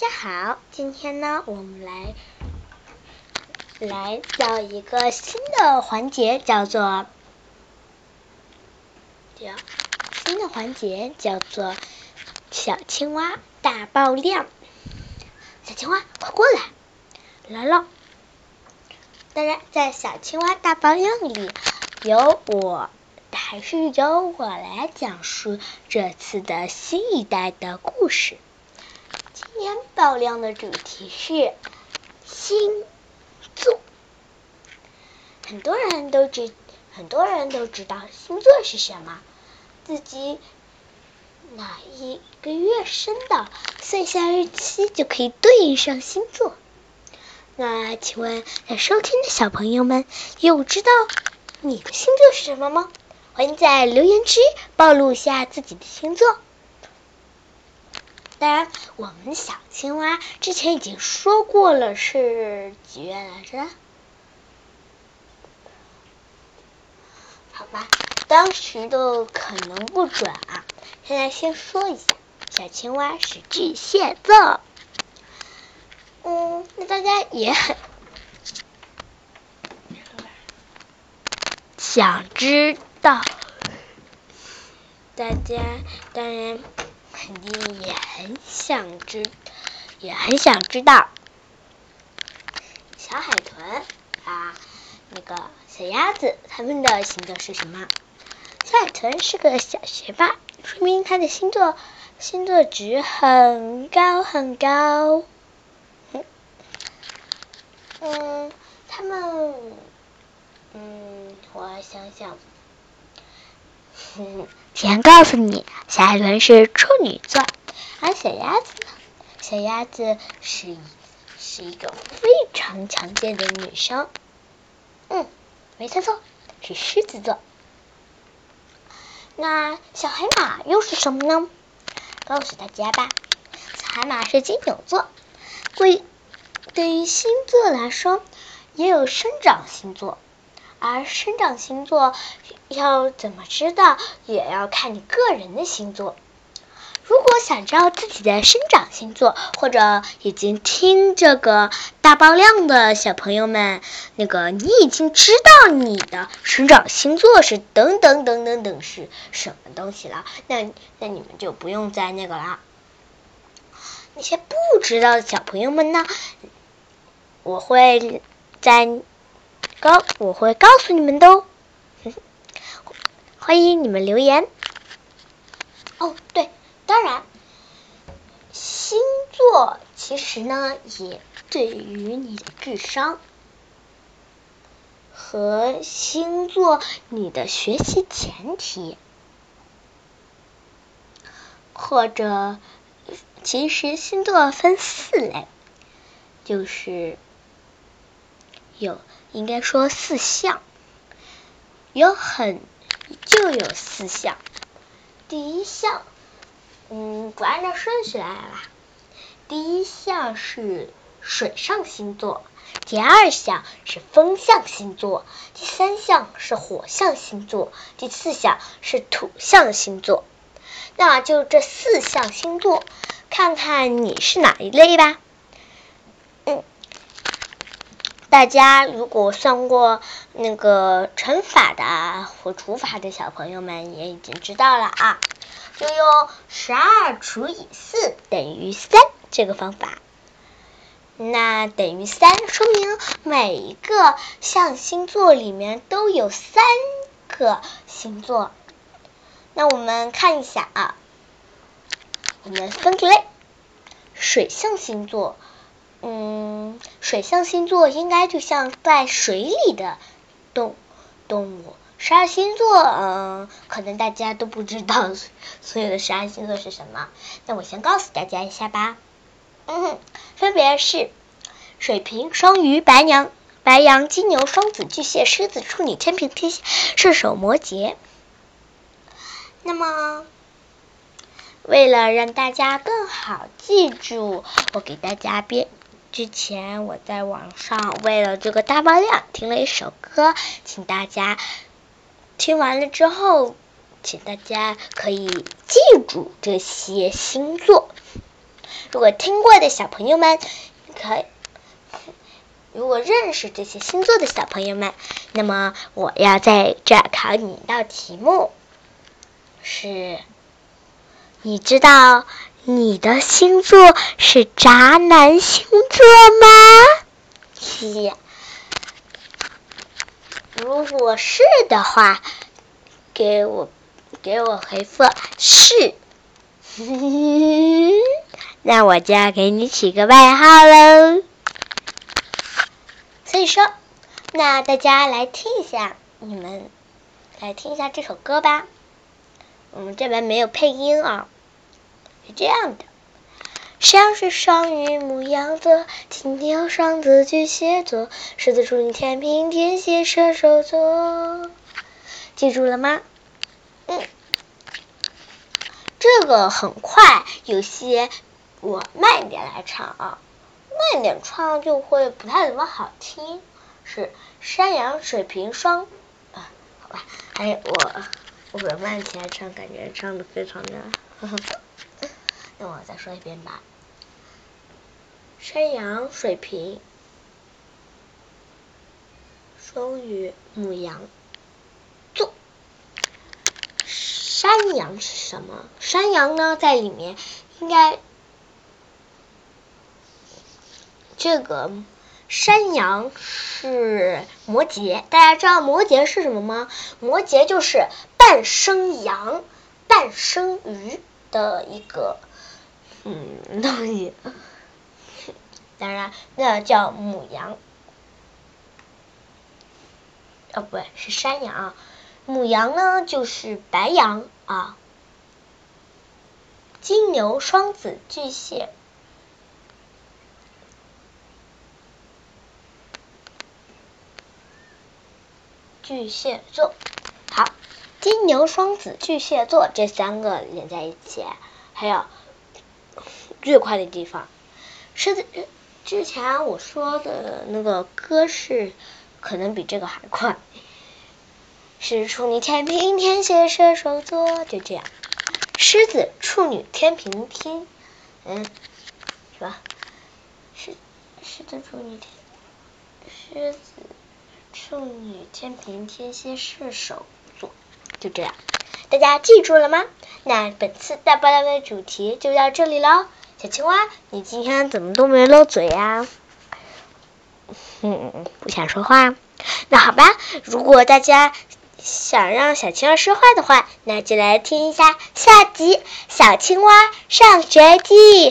大家好，今天呢，我们来来到一个新的环节，叫做叫新的环节叫做小青蛙大爆料。小青蛙，快过来！来了。当然，在小青蛙大爆料里，有我，还是由我来讲述这次的新一代的故事。今天爆料的主题是星座。很多人都知，很多人都知道星座是什么，自己哪一个月生的，算下日期就可以对应上星座。那请问在收听的小朋友们，有知道你的星座是什么吗？欢迎在留言区暴露下自己的星座。当然，我们小青蛙之前已经说过了，是几月来着？好吧，当时的可能不准啊。现在先说一下，小青蛙是巨蟹座。嗯，那大家也很想知道，大家当然肯定也很想知，也很想知道小海豚啊，那个小鸭子他们的星座是什么？小海豚是个小学霸，说明他的星座星座值很高很高。嗯，他们，嗯，我想想，先告诉你，小海豚是处女座，而小鸭子呢？小鸭子是是一个非常强健的女生。嗯，没猜错，是狮子座。那小海马又是什么呢？告诉大家吧，小海马是金牛座，归。对于星座来说，也有生长星座，而生长星座要怎么知道，也要看你个人的星座。如果想知道自己的生长星座，或者已经听这个大爆料的小朋友们，那个你已经知道你的生长星座是等等等等等是什么东西了，那那你们就不用再那个了。那些不知道的小朋友们呢？我会在告我会告诉你们的哦，欢迎你们留言。哦，对，当然，星座其实呢也对于你的智商和星座你的学习前提，或者其实星座分四类，就是。有，应该说四项，有很就有四项。第一项，嗯，不按照顺序来啦。第一项是水上星座，第二项是风象星座，第三项是火象星座，第四项是土象星座。那就这四项星座，看看你是哪一类吧。大家如果算过那个乘法的或除法的小朋友们也已经知道了啊，就用十二除以四等于三这个方法。那等于三，说明每一个象星座里面都有三个星座。那我们看一下啊，我们分个类，水象星座。嗯，水象星座应该就像在水里的动动物。十二星座，嗯，可能大家都不知道所有的十二星座是什么。那我先告诉大家一下吧。嗯，分别是水瓶、双鱼、白羊、白羊、金牛、双子、巨蟹、狮子、处女、天平、天蝎、射手、摩羯。那么，为了让大家更好记住，我给大家编。之前我在网上为了这个大爆料听了一首歌，请大家听完了之后，请大家可以记住这些星座。如果听过的小朋友们，可如果认识这些星座的小朋友们，那么我要在这考你一道题目：是，你知道你的星座是渣男星座吗？七。如果是的话，给我给我回复是，那我就要给你起个外号喽。所以说，那大家来听一下，你们来听一下这首歌吧。我们，这边没有配音啊，是这样的。像是双鱼、牧羊座、金牛、双子、巨蟹座、狮子、处女、天平、天蝎、射手座，记住了吗？嗯，这个很快，有些我慢点来唱啊，慢点唱就会不太怎么好听。是山羊、水瓶、双，好吧，还有我，我本慢起来唱，感觉唱的非常的。呵呵那我再说一遍吧。山羊、水瓶、双鱼、母羊座。山羊是什么？山羊呢，在里面应该这个山羊是摩羯。大家知道摩羯是什么吗？摩羯就是半生羊、半生鱼的一个嗯东西。当然，那叫母羊，哦，不对，是山羊。母羊呢，就是白羊啊。金牛、双子、巨蟹、巨蟹座。好，金牛、双子、巨蟹座这三个连在一起，还有最快的地方，狮子。之前我说的那个歌是可能比这个还快，是处女、天平、天蝎、射手座，就这样。狮子、处女、天平、天，嗯，是吧？狮狮子、处女、天狮子、处女、天平、天蝎、射手座，就这样。大家记住了吗？那本次大爆料的主题就到这里喽。小青蛙，你今天怎么都没漏嘴呀？嗯，不想说话。那好吧，如果大家想让小青蛙说话的话，那就来听一下下集《小青蛙上学记》。